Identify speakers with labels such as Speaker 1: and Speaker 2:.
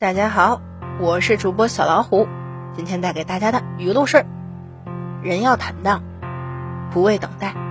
Speaker 1: 大家好我是主播小老虎今天带给大家的语录是人要坦荡不为等待。